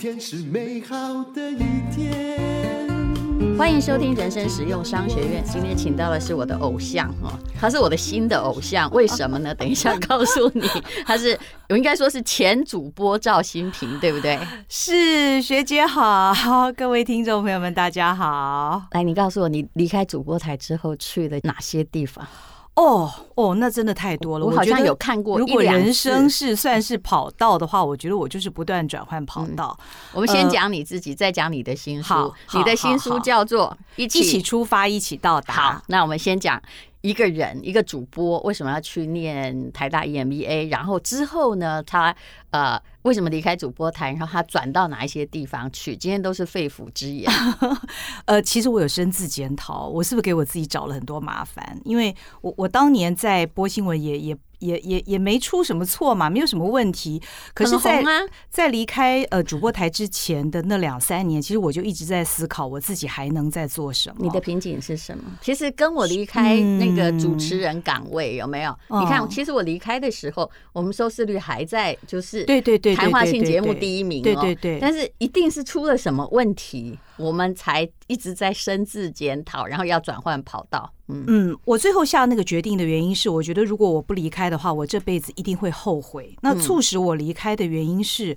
天是美好的一天。欢迎收听人生实用商学院。今天请到的是我的偶像哦，他是我的新的偶像。为什么呢？等一下告诉你。他是我应该说是前主播赵新平，对不对？是学姐好，各位听众朋友们，大家好。来，你告诉我，你离开主播台之后去了哪些地方？哦哦，那真的太多了。我好像有看过。如果人生是算是跑道的话，我觉得我就是不断转换跑道。嗯、我们先讲你自己，呃、再讲你的新书。好，你的新书叫做《一一起出发，一起到达》。好，那我们先讲一个人，一个主播为什么要去念台大 EMBA，然后之后呢，他呃。为什么离开主播台？然后他转到哪一些地方去？今天都是肺腑之言。呃，其实我有深自检讨，我是不是给我自己找了很多麻烦？因为我我当年在播新闻也也也也也没出什么错嘛，没有什么问题。可是在，在、啊、在离开呃主播台之前的那两三年，其实我就一直在思考我自己还能再做什么。你的瓶颈是什么？其实跟我离开那个主持人岗位有没有？嗯、你看，其实我离开的时候，我们收视率还在，就是对对对。谈话性节目第一名，对对对，但是一定是出了什么问题，我们才一直在深自检讨，然后要转换跑道。嗯嗯，我最后下那个决定的原因是，我觉得如果我不离开的话，我这辈子一定会后悔。那促使我离开的原因是。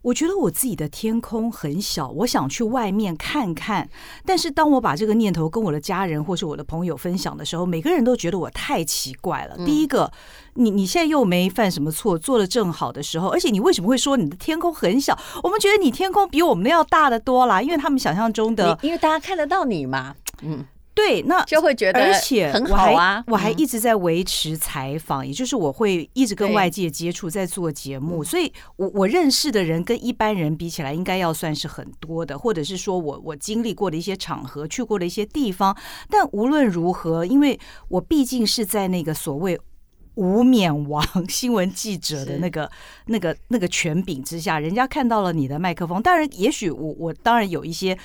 我觉得我自己的天空很小，我想去外面看看。但是当我把这个念头跟我的家人或是我的朋友分享的时候，每个人都觉得我太奇怪了。第一个，你你现在又没犯什么错，做的正好的时候，而且你为什么会说你的天空很小？我们觉得你天空比我们要大得多啦，因为他们想象中的，因为大家看得到你嘛，嗯。对，那就会觉得，而且很好啊。我还一直在维持采访，也就是我会一直跟外界接触，在做节目，所以我我认识的人跟一般人比起来，应该要算是很多的，或者是说我我经历过的一些场合，去过的一些地方。但无论如何，因为我毕竟是在那个所谓无冕王新闻记者的那个那个那个权柄之下，人家看到了你的麦克风，当然，也许我我当然有一些。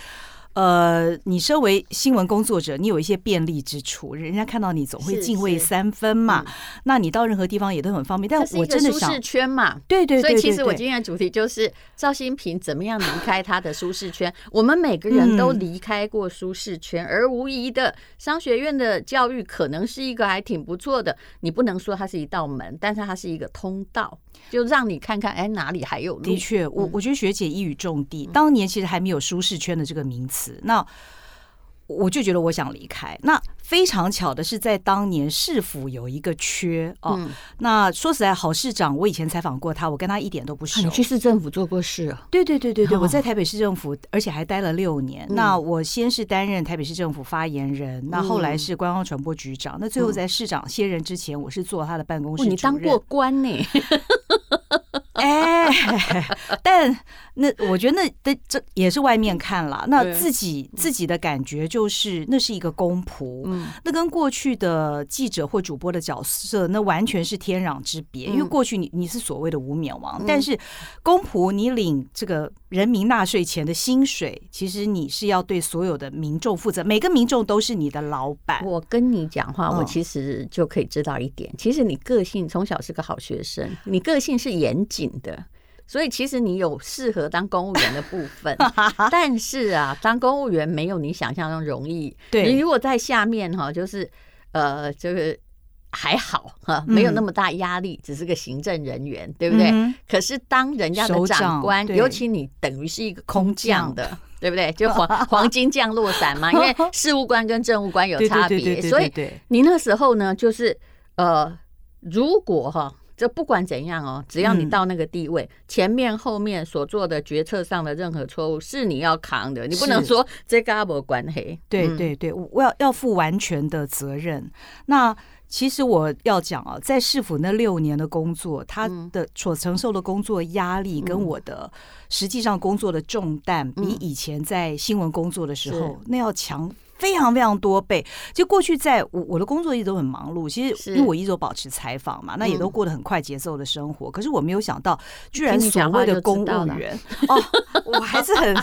呃，你身为新闻工作者，你有一些便利之处，人家看到你总会敬畏三分嘛。那你到任何地方也都很方便。但我真的想，舒适圈嘛，对对对，所以其实我今天的主题就是赵新平怎么样离开他的舒适圈。我们每个人都离开过舒适圈，而无疑的商学院的教育可能是一个还挺不错的。你不能说它是一道门，但是它是一个通道，就让你看看，哎，哪里还有路。的确，我我觉得学姐一语中的，当年其实还没有舒适圈的这个名词。那我就觉得我想离开。那非常巧的是，在当年市府有一个缺哦。那说实在，郝市长我以前采访过他，我跟他一点都不熟。你去市政府做过事啊？对对对对对，我在台北市政府，而且还待了六年。那我先是担任台北市政府发言人，那后来是观光传播局长。那最后在市长卸任之前，我是做他的办公室。你当过官呢？哎，但那我觉得那的这也是外面看了，那自己自己的感觉就是那是一个公仆，嗯那跟过去的记者或主播的角色那完全是天壤之别。因为过去你你是所谓的无冕王，但是公仆你领这个人民纳税钱的薪水，其实你是要对所有的民众负责，每个民众都是你的老板。我跟你讲话，我其实就可以知道一点，其实你个性从小是个好学生，你个性是严谨的，所以其实你有适合当公务员的部分，但是啊，当公务员没有你想象中容易。对，你如果在下面哈，就是呃，就是还好哈，没有那么大压力，只是个行政人员，对不对？可是当人家的长官，尤其你等于是一个空降的，对不对？就黄 黄金降落伞嘛，因为 事务官跟政务官有差别，所以你那时候呢，就是呃，如果哈。就不管怎样哦，只要你到那个地位，嗯、前面后面所做的决策上的任何错误是你要扛的，你不能说这个没关系。对对对，我要要负完全的责任。那其实我要讲啊，在市府那六年的工作，他的所承受的工作压力跟我的实际上工作的重担，比以前在新闻工作的时候那要强。非常非常多倍。就过去在我我的工作一直都很忙碌，其实因为我一直都保持采访嘛，那也都过得很快节奏的生活。可是我没有想到，居然所谓的公务员哦，我还是很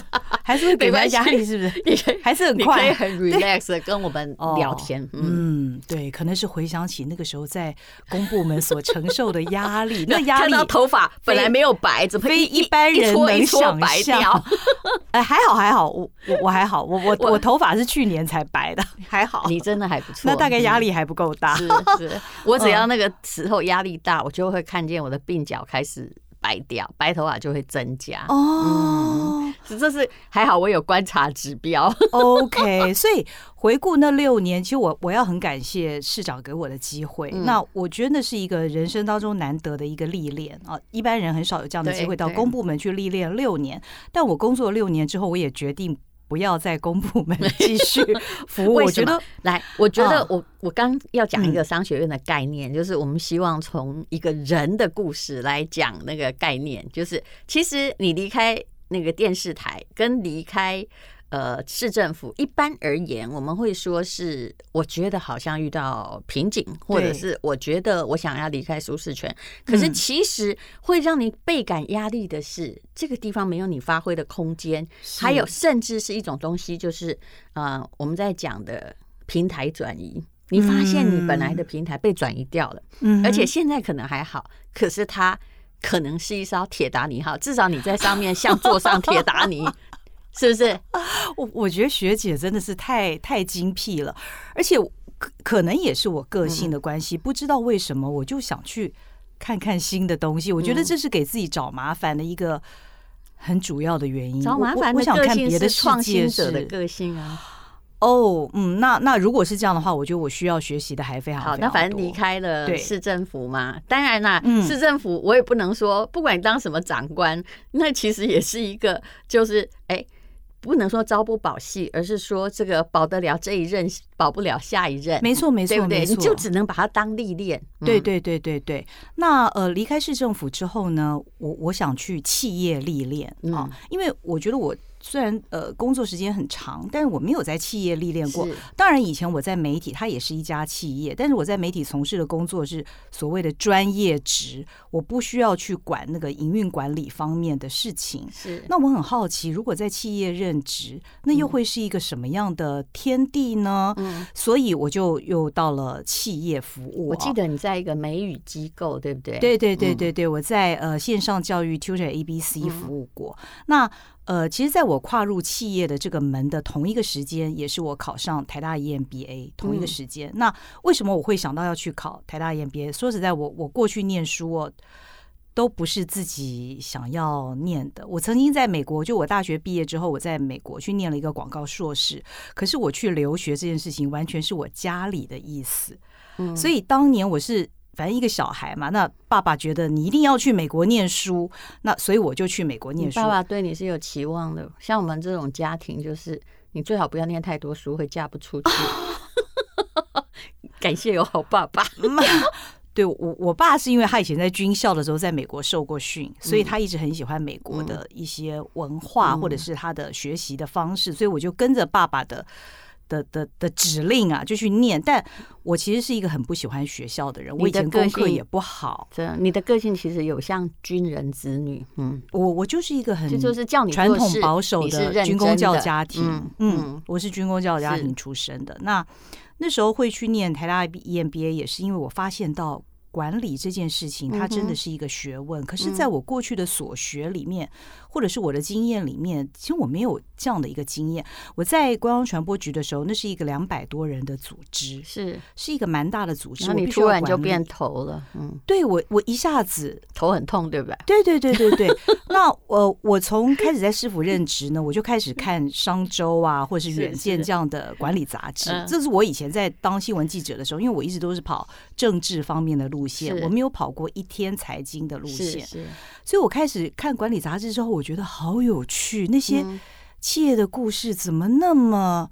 还是会给人家压力，是不是？还是很快，很 relax 的跟我们聊天。嗯，对，可能是回想起那个时候在公部门所承受的压力，那压力头发本来没有白，怎么非一般人能想象？哎，还好还好，我我我还好，我我我头发是去年才白的，还好。你真的还不错，那大概压力还不够大。是是，我只要那个时候压力大，我就会看见我的鬓角开始白掉，白头发就会增加。哦，这是还好，我有观察指标。OK，所以回顾那六年，其实我我要很感谢市长给我的机会。那我觉得那是一个人生当中难得的一个历练啊，一般人很少有这样的机会到公部门去历练六年。但我工作六年之后，我也决定。不要在公部门 继续服务。我觉得，来，我觉得我我刚要讲一个商学院的概念，就是我们希望从一个人的故事来讲那个概念，就是其实你离开那个电视台跟离开。呃，市政府一般而言，我们会说是，我觉得好像遇到瓶颈，或者是我觉得我想要离开舒适圈。可是其实会让你倍感压力的是，这个地方没有你发挥的空间，还有甚至是一种东西，就是呃，我们在讲的平台转移。你发现你本来的平台被转移掉了，而且现在可能还好，可是它可能是一艘铁达尼号，至少你在上面像坐 上铁达尼。是不是？我我觉得学姐真的是太太精辟了，而且可可能也是我个性的关系，不知道为什么我就想去看看新的东西。我觉得这是给自己找麻烦的一个很主要的原因。找麻烦的个性是创新者的个性啊。哦，嗯，那那如果是这样的话，我觉得我需要学习的还非常好。那反正离开了市政府嘛，当然啦，市政府我也不能说，不管你当什么长官，那其实也是一个，就是哎。不能说朝不保夕，而是说这个保得了这一任，保不了下一任。没错，没错，对不对？你就只能把它当历练。对，对，对，对，对。那呃，离开市政府之后呢，我我想去企业历练啊，因为我觉得我。虽然呃工作时间很长，但是我没有在企业历练过。当然以前我在媒体，它也是一家企业，但是我在媒体从事的工作是所谓的专业职，我不需要去管那个营运管理方面的事情。是。那我很好奇，如果在企业任职，那又会是一个什么样的天地呢？嗯。所以我就又到了企业服务。我记得你在一个美语机构，对不对？对对对对对，我在呃线上教育 Tutor ABC 服务过。那呃，其实，在我跨入企业的这个门的同一个时间，也是我考上台大 EMBA 同一个时间。嗯、那为什么我会想到要去考台大 EMBA？说实在，我我过去念书哦，都不是自己想要念的。我曾经在美国，就我大学毕业之后，我在美国去念了一个广告硕士。可是我去留学这件事情，完全是我家里的意思。嗯，所以当年我是。反正一个小孩嘛，那爸爸觉得你一定要去美国念书，那所以我就去美国念书。爸爸对你是有期望的，像我们这种家庭，就是你最好不要念太多书，会嫁不出去。感谢有好爸爸。对我，我爸是因为他以前在军校的时候在美国受过训，所以他一直很喜欢美国的一些文化或者是他的学习的方式，所以我就跟着爸爸的。的的的指令啊，就去念。但我其实是一个很不喜欢学校的人，我以前功课也不好。这样，你的个性其实有像军人子女，嗯，我我就是一个很就是叫你传统保守的军工教家庭，嗯，我是军工教家庭出身的。那那时候会去念台大 EMBA，也是因为我发现到。管理这件事情，它真的是一个学问。可是，在我过去的所学里面，或者是我的经验里面，其实我没有这样的一个经验。我在观光传播局的时候，那是一个两百多人的组织，是是一个蛮大的组织。你突然就变头了，嗯，对我我一下子头很痛，对不对？对对对对对。那我我从开始在市府任职呢，我就开始看商周啊，或者是远见这样的管理杂志。这是我以前在当新闻记者的时候，因为我一直都是跑政治方面的路。路线我没有跑过一天财经的路线，是所以我开始看管理杂志之后，我觉得好有趣。那些企业的故事怎么那么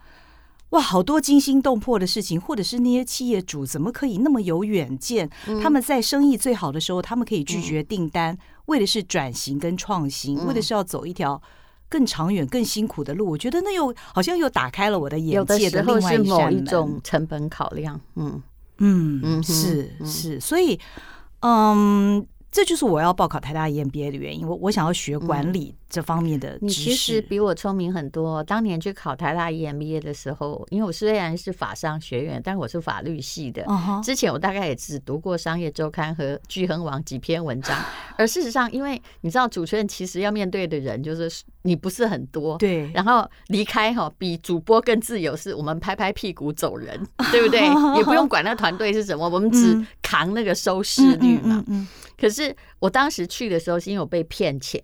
哇，好多惊心动魄的事情，或者是那些企业主怎么可以那么有远见？他们在生意最好的时候，他们可以拒绝订单，为的是转型跟创新，为的是要走一条更长远、更辛苦的路。我觉得那又好像又打开了我的眼界的另外一扇门。有的时候是某一种成本考量，嗯嗯嗯，是是，所以嗯。这就是我要报考台大 EMBA 的原因。我我想要学管理这方面的。你其实比我聪明很多。当年去考台大 EMBA 的时候，因为我虽然是法商学院，但我是法律系的。之前我大概也只读过《商业周刊》和《巨亨网》几篇文章。而事实上，因为你知道，主持人其实要面对的人就是 你不是很多。对。然后离开哈，比主播更自由，是我们拍拍屁股走人，对不对？也不用管那团队是什么，我们只扛那个收视率嘛。可是我当时去的时候，是因为我被骗钱，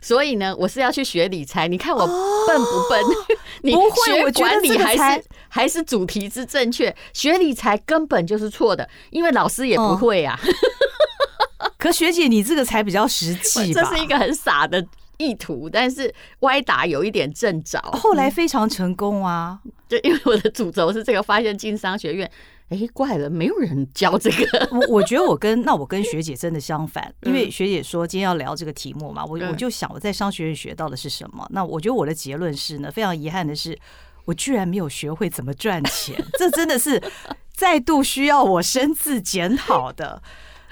所以呢，我是要去学理财。你看我笨不笨？你学管理还是还是主题之正确？学理财根本就是错的，因为老师也不会啊。可学姐，你这个才比较实际吧？这是一个很傻的意图，但是歪打有一点正着。后来非常成功啊！就因为我的主轴是这个，发现经商学院。哎，怪了，没有人教这个。我我觉得我跟那我跟学姐真的相反，因为学姐说今天要聊这个题目嘛，我我就想我在商学院学到的是什么。那我觉得我的结论是呢，非常遗憾的是，我居然没有学会怎么赚钱，这真的是再度需要我深自检讨的。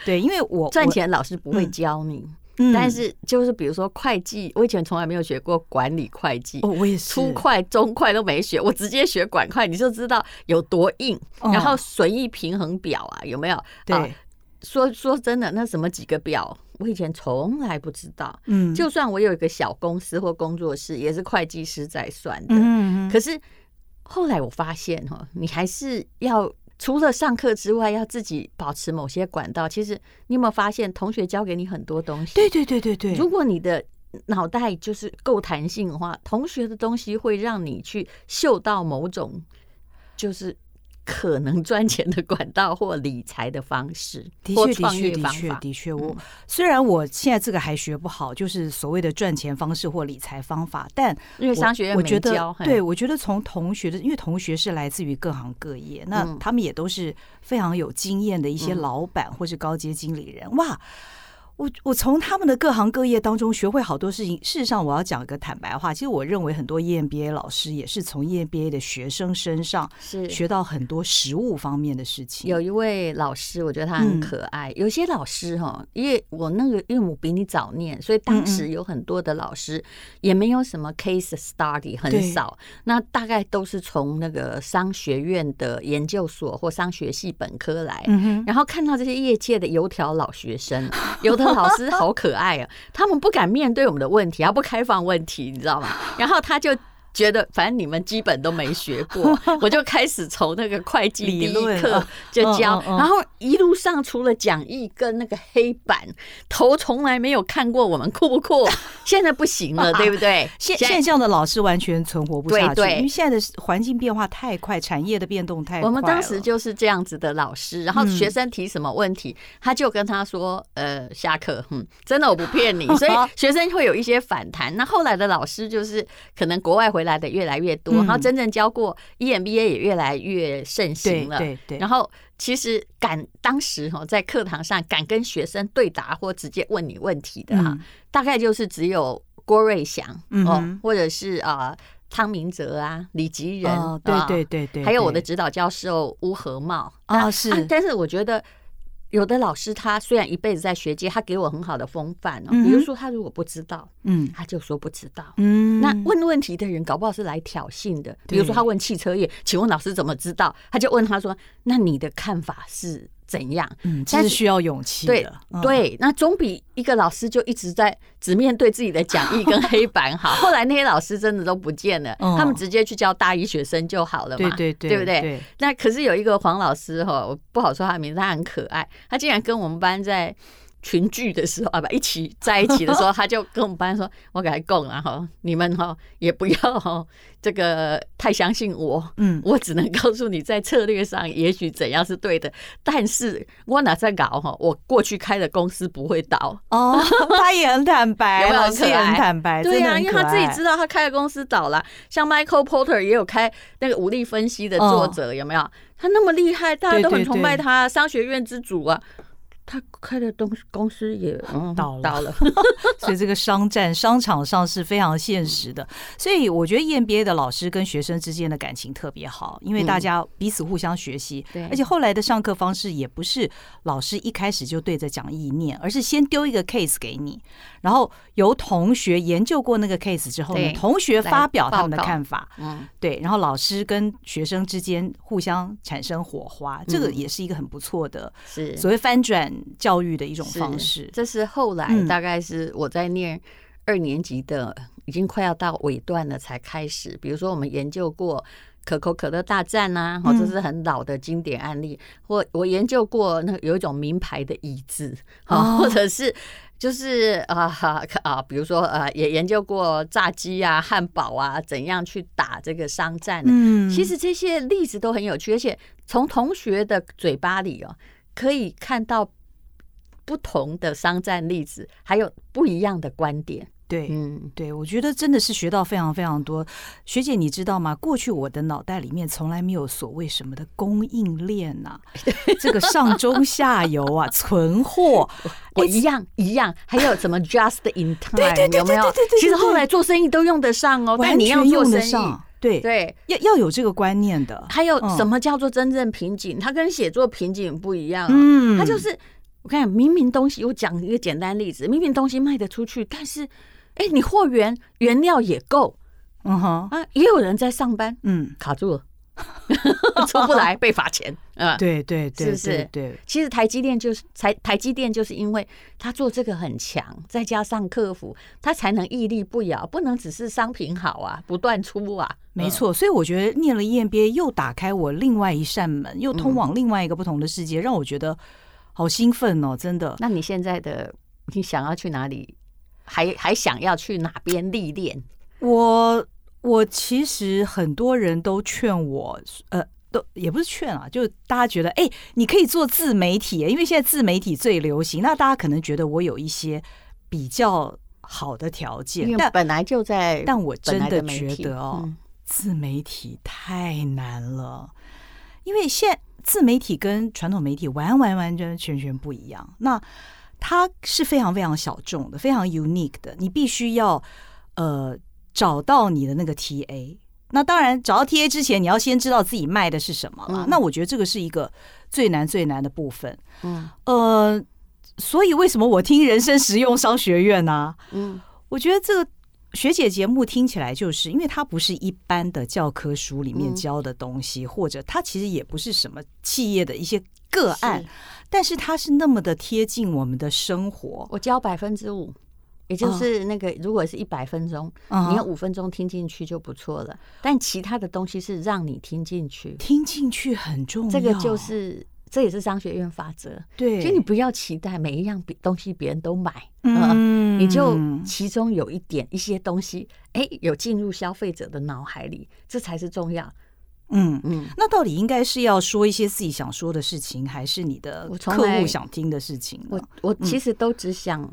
对，因为我赚钱老师不会教你。但是就是比如说会计，我以前从来没有学过管理会计，哦，我也是初会、中会都没学，我直接学管会，你就知道有多硬。然后损益平衡表啊，有没有？对，说说真的，那什么几个表，我以前从来不知道。嗯，就算我有一个小公司或工作室，也是会计师在算的。嗯，可是后来我发现哈，你还是要。除了上课之外，要自己保持某些管道。其实你有没有发现，同学教给你很多东西？对对对对对。如果你的脑袋就是够弹性的话，同学的东西会让你去嗅到某种，就是。可能赚钱的管道或理财的方式，的确，的确，的确，的确。我虽然我现在这个还学不好，就是所谓的赚钱方式或理财方法，但因为商学院没教，对，我觉得从同学的，因为同学是来自于各行各业，那他们也都是非常有经验的一些老板或是高阶经理人，哇。我我从他们的各行各业当中学会好多事情。事实上，我要讲一个坦白话，其实我认为很多 EMBA 老师也是从 EMBA 的学生身上是学到很多实务方面的事情。有一位老师，我觉得他很可爱。有些老师哈，因为我那个因为我比你早念，所以当时有很多的老师也没有什么 case study，很少。那大概都是从那个商学院的研究所或商学系本科来，然后看到这些业界的油条老学生，有的。老师好可爱啊！他们不敢面对我们的问题，他不开放问题，你知道吗？然后他就。觉得反正你们基本都没学过，我就开始从那个会计第一课就教，然后一路上除了讲义跟那个黑板，头从来没有看过我们酷不酷？现在不行了，对不对？现现象的老师完全存活不下去，因为现在的环境变化太快，产业的变动太快。我们当时就是这样子的老师，然后学生提什么问题，他就跟他说：“呃，下课，嗯，真的我不骗你。”所以学生会有一些反弹。那后来的老师就是可能国外回。回来的越来越多，然后真正教过 EMBA 也越来越盛行了。对对。然后其实敢当时哈在课堂上敢跟学生对答或直接问你问题的哈，大概就是只有郭瑞祥哦，或者是啊汤明哲啊、李吉仁，对对对对，还有我的指导教授乌和茂啊，是。但是我觉得。有的老师他虽然一辈子在学界，他给我很好的风范哦。比如说他如果不知道，嗯，他就说不知道。嗯，那问问题的人搞不好是来挑衅的。比如说他问汽车业，请问老师怎么知道？他就问他说：“那你的看法是？”怎样？嗯，这是需要勇气的。对对，那总比一个老师就一直在只面对自己的讲义跟黑板好。后来那些老师真的都不见了，他们直接去教大一学生就好了嘛。对对对，对不对？那可是有一个黄老师哈，我不好说他名字，他很可爱，他竟然跟我们班在。群聚的时候啊，不一起在一起的时候，他就跟我们班说：“我给他供了哈，你们哈也不要哈这个太相信我，嗯，我只能告诉你，在策略上也许怎样是对的，但是我哪在搞哈，我过去开的公司不会倒哦。”他也很坦白，老师也很坦白，对呀，因为他自己知道他开的公司倒了。像 Michael Porter 也有开那个武力分析的作者，有没有？他那么厉害，大家都很崇拜他，商学院之主啊。他开的东公司也嗯倒了 倒了，所以这个商战商场上是非常现实的。所以我觉得 EMBA 的老师跟学生之间的感情特别好，因为大家彼此互相学习。对，而且后来的上课方式也不是老师一开始就对着讲意念，而是先丢一个 case 给你，然后由同学研究过那个 case 之后呢，同学发表他们的看法。嗯，对，然后老师跟学生之间互相产生火花，这个也是一个很不错的，是所谓翻转。教育的一种方式，这是后来大概是我在念二年级的，已经快要到尾段了才开始。比如说，我们研究过可口可乐大战啊，或者是很老的经典案例，或我研究过那有一种名牌的椅子，啊，或者是就是啊啊，比如说呃，也研究过炸鸡啊、汉堡啊，怎样去打这个商战。嗯，其实这些例子都很有趣，而且从同学的嘴巴里哦，可以看到。不同的商战例子，还有不一样的观点。对，嗯，对，我觉得真的是学到非常非常多。学姐，你知道吗？过去我的脑袋里面从来没有所谓什么的供应链呐、啊，这个上中下游啊，存货，我一样一样。还有什么 just in time？有没有？其实后来做生意都用得上哦，但你要用得上。对对，要要有这个观念的。还有什么叫做真正瓶颈？它跟写作瓶颈不一样。嗯，它就是。我看明明东西，我讲一个简单例子，明明东西卖得出去，但是，哎，你货源原料也够，嗯哼。啊，也有人在上班，嗯，卡住了，出不来，被罚钱，啊，对对对，是不是？对，其实台积电就是台台积电，就是因为他做这个很强，再加上客服，他才能屹立不摇，不能只是商品好啊，不断出啊，没错。所以我觉得念了 EMBA 又打开我另外一扇门，又通往另外一个不同的世界，让我觉得。好兴奋哦！真的。那你现在的你想要去哪里？还还想要去哪边历练？我我其实很多人都劝我，呃，都也不是劝啊，就大家觉得，哎，你可以做自媒体，因为现在自媒体最流行。那大家可能觉得我有一些比较好的条件，因为本来就在，但，但我真的觉得哦，嗯、自媒体太难了，因为现在。自媒体跟传统媒体完完完全全全不一样，那它是非常非常小众的，非常 unique 的。你必须要呃找到你的那个 TA。那当然，找到 TA 之前，你要先知道自己卖的是什么了。嗯、那我觉得这个是一个最难最难的部分。嗯，呃，所以为什么我听人生实用商学院呢、啊？嗯，我觉得这个。学姐节目听起来就是，因为它不是一般的教科书里面教的东西，嗯、或者它其实也不是什么企业的一些个案，是但是它是那么的贴近我们的生活。我教百分之五，也就是那个，如果是一百分钟，嗯、你有五分钟听进去就不错了。但其他的东西是让你听进去，听进去很重要。这个就是。这也是商学院法则，对，就你不要期待每一样东西别人都买，嗯，你就其中有一点一些东西，哎，有进入消费者的脑海里，这才是重要。嗯。嗯，那到底应该是要说一些自己想说的事情，还是你的客户想听的事情？我我其实都只想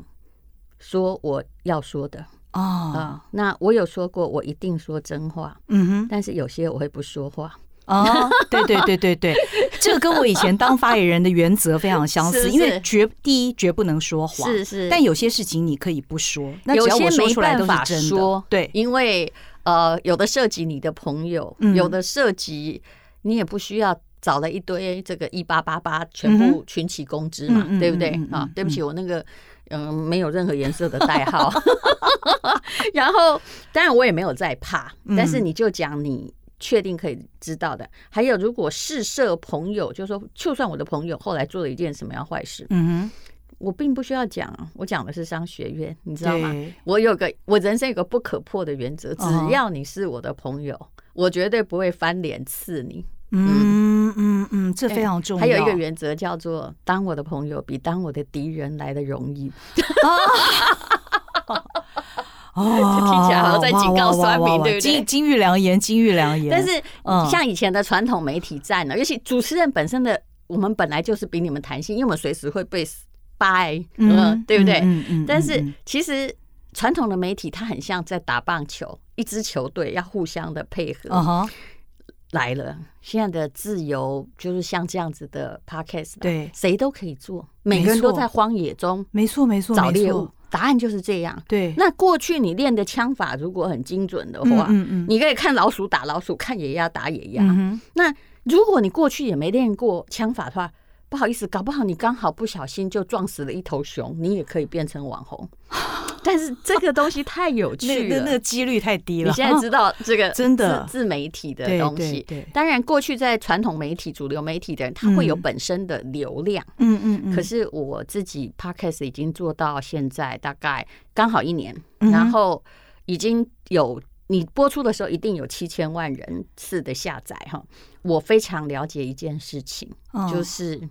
说我要说的。啊。那我有说过，我一定说真话，嗯哼，但是有些我会不说话。哦，对对对对对，这个跟我以前当发言人的原则非常相似，因为绝第一绝不能说谎，是是，但有些事情你可以不说，那只要我说出来都是真的，对，因为呃，有的涉及你的朋友，有的涉及你也不需要找了一堆这个一八八八全部群起攻之嘛，对不对？啊？对不起，我那个嗯没有任何颜色的代号，然后当然我也没有在怕，但是你就讲你。确定可以知道的，还有如果试射朋友，就是说，就算我的朋友后来做了一件什么样坏事，嗯哼，我并不需要讲，我讲的是商学院，你知道吗？我有个我人生有个不可破的原则，只要你是我的朋友，哦、我绝对不会翻脸刺你。嗯嗯嗯，这非常重要。还有一个原则叫做，当我的朋友比当我的敌人来的容易。哦，听起来好像在警告酸民，对不对？金金玉良言，金玉良言。但是，像以前的传统媒体战呢，尤其主持人本身的，我们本来就是比你们弹性，因为我们随时会被掰，嗯，对不对？但是，其实传统的媒体它很像在打棒球，一支球队要互相的配合。来了，现在的自由就是像这样子的 podcast，对，谁都可以做，每个人都在荒野中，没错没错，找猎物。答案就是这样。对，那过去你练的枪法如果很精准的话，嗯嗯，你可以看老鼠打老鼠，看野鸭打野鸭。嗯，那如果你过去也没练过枪法的话，不好意思，搞不好你刚好不小心就撞死了一头熊，你也可以变成网红。但是这个东西太有趣了，那那个几率太低了。你现在知道这个 真的自媒体的东西，对，当然过去在传统媒体、主流媒体的人，他会有本身的流量，嗯嗯嗯。可是我自己 Podcast 已经做到现在大概刚好一年，然后已经有你播出的时候一定有七千万人次的下载哈。我非常了解一件事情，就是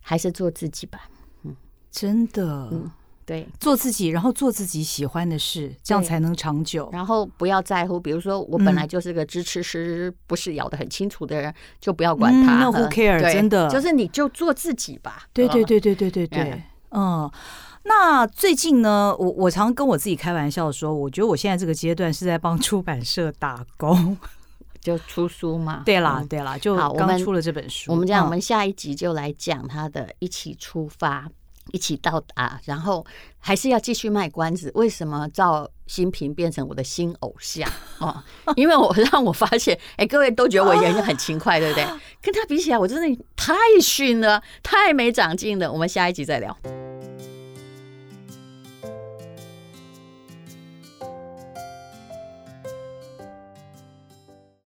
还是做自己吧，嗯，真的。对，做自己，然后做自己喜欢的事，这样才能长久。然后不要在乎，比如说我本来就是个支持师，不是咬得很清楚的人，就不要管他。那 who care？真的，就是你就做自己吧。对对对对对对对。嗯，那最近呢，我我常跟我自己开玩笑说，我觉得我现在这个阶段是在帮出版社打工，就出书嘛。对啦对啦，就刚出了这本书。我们这样，我们下一集就来讲他的一起出发。一起到达，然后还是要继续卖关子。为什么赵新平变成我的新偶像？哦，因为我让我发现，哎，各位都觉得我演得很勤快，对不对？跟他比起来，我真的太逊了，太没长进了。我们下一集再聊。